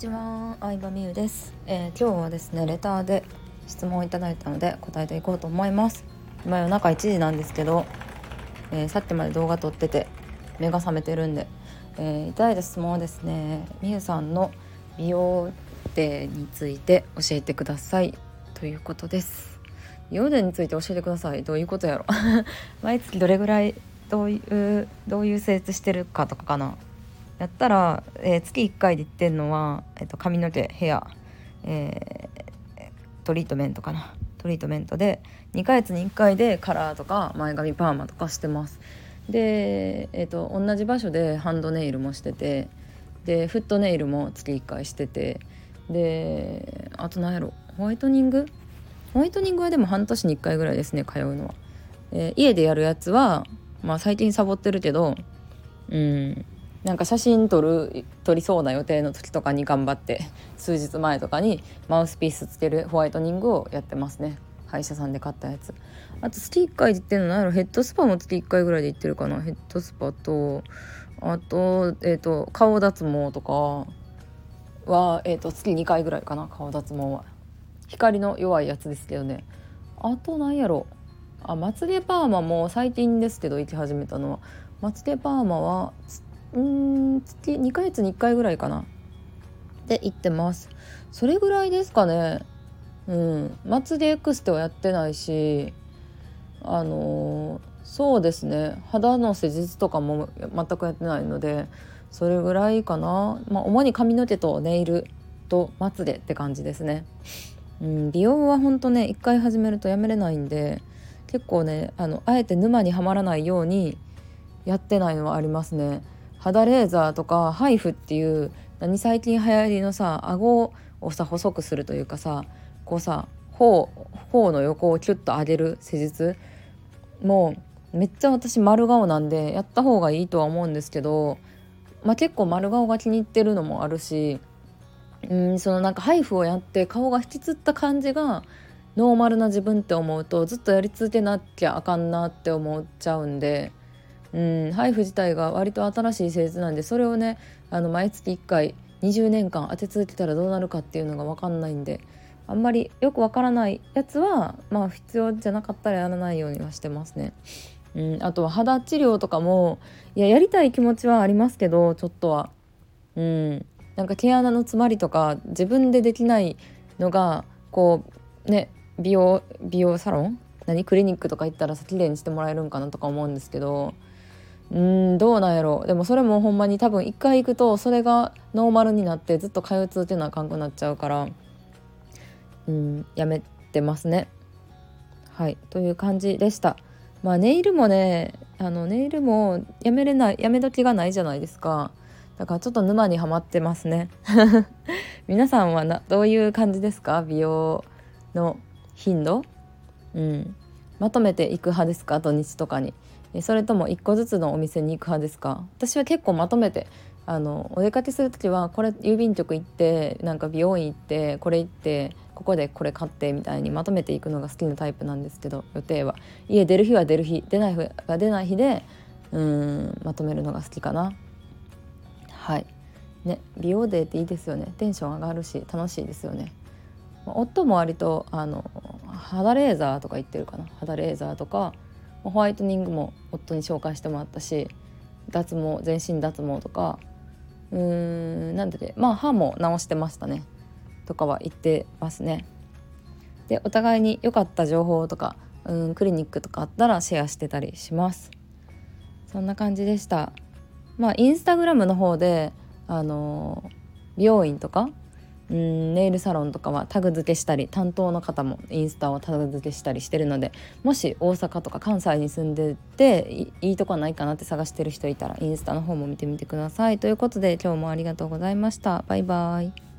ちは、相葉美優です、えー、今日はですねレターで質問をいただいたので答えていこうと思います。今夜中1時なんですけど、えー、さっきまで動画撮ってて目が覚めてるんで、えー、いただいた質問はですね美優さんの美容デについて教えてください。ということです。美容デについて教えてください。どういうことやろ。毎月どれぐらいどういうどういう施術してるかとかかな。やったら、えー、月1回で言ってんのは、えーと、髪の毛ヘア、えー、トリートメントかな。トリートメントで2ヶ月に1回でカラーとか前髪パーマとかしてます。で、えーと、同じ場所でハンドネイルもしててでフットネイルも月1回しててであと何やろホワイトニング？ホワイトニングはでも半年に1回ぐらいですね通うのは、えー、家でやるやつはまあ最近サボってるけどうん。なんか写真撮る撮りそうな予定の時とかに頑張って数日前とかにマウスピースつけるホワイトニングをやってますね。歯医者さんで買ったやつ。あと月1回で言ってるの何やろヘッドスパも月1回ぐらいで言ってるかな。ヘッドスパとあと,、えーと、顔脱毛とかは、えーと、月2回ぐらいかな。顔脱毛は。光の弱いやつですけどね。あと何やろ。あまつげパーマも最近ですけど行き始めたのは。まつげパーマはうん月2ヶ月に1回ぐらいかな。で行ってます。それぐらいですかね。うん。松でエクステはやってないしあの、そうですね。肌の施術とかも全くやってないのでそれぐらいかな、まあ、主に髪の毛とネイルとまつでって感じですね、うん、美容はほんとね一回始めるとやめれないんで結構ねあのあえて沼にはまらないようにやってないのはありますね。肌レーザーとかハイフっていう何最近流行りのさ顎をさ細くするというかさこうさ頬頬の横をキュッと上げる施術もうめっちゃ私丸顔なんでやった方がいいとは思うんですけど、まあ、結構丸顔が気に入ってるのもあるしうんそのなんかハイフをやって顔が引きつった感じがノーマルな自分って思うとずっとやり続けなきゃあかんなって思っちゃうんでうんハイフ自体が割と新しい施術なんでそれをねあの毎月1回20年間当て続けたらどうなるかっていうのが分かんないんであんまりよくわからないやつはまあ必要じゃなかったらやらないようにはしてますね。うん、あとは肌治療とかもいややりたい気持ちはありますけどちょっとは。うん、なんか毛穴の詰まりとか自分でできないのがこうね美容美容サロン？何？クリニックとか行ったらさ綺麗にしてもらえるんかなとか思うんですけどうんどうなんやろ。でもそれもほんまに多分一回行くとそれがノーマルになってずっと通い続けなあかんくなっちゃうからうんやめてますね。はい。という感じでした。まあネイルもねあのネイルもやめれないやめ時がないじゃないですか。だからちょっと沼にはまってますね。皆さんはなどういう感じですか？美容の頻度？うん。まとめていく派ですか？土日とかに。それとも1個ずつのお店に行く派ですか？私は結構まとめてあのお出かけする時はこれ郵便局行ってなんか美容院行ってこれ行ってここでこれ買ってみたいにまとめていくのが好きなタイプなんですけど予定は。家出る日は出る日出ない日は出ない日でうんまとめるのが好きかな。はい。ね美容デーっていいですよね。テンション上がるし楽しいですよね。夫も割とあの肌レーザーとか言ってるかな。肌レーザーとかホワイトニングも夫に紹介してもらったし脱毛全身脱毛とかうーんなんでまあ歯も直してましたねとかは言ってますね。でお互いに良かった情報とかうんクリニックとかあったらシェアしてたりします。そんな感じでした。まあインスタグラムの方であの美容院とかうんネイルサロンとかはタグ付けしたり担当の方もインスタをタグ付けしたりしてるのでもし大阪とか関西に住んでていいとこないかなって探してる人いたらインスタの方も見てみてください。ということで今日もありがとうございました。バイバイ。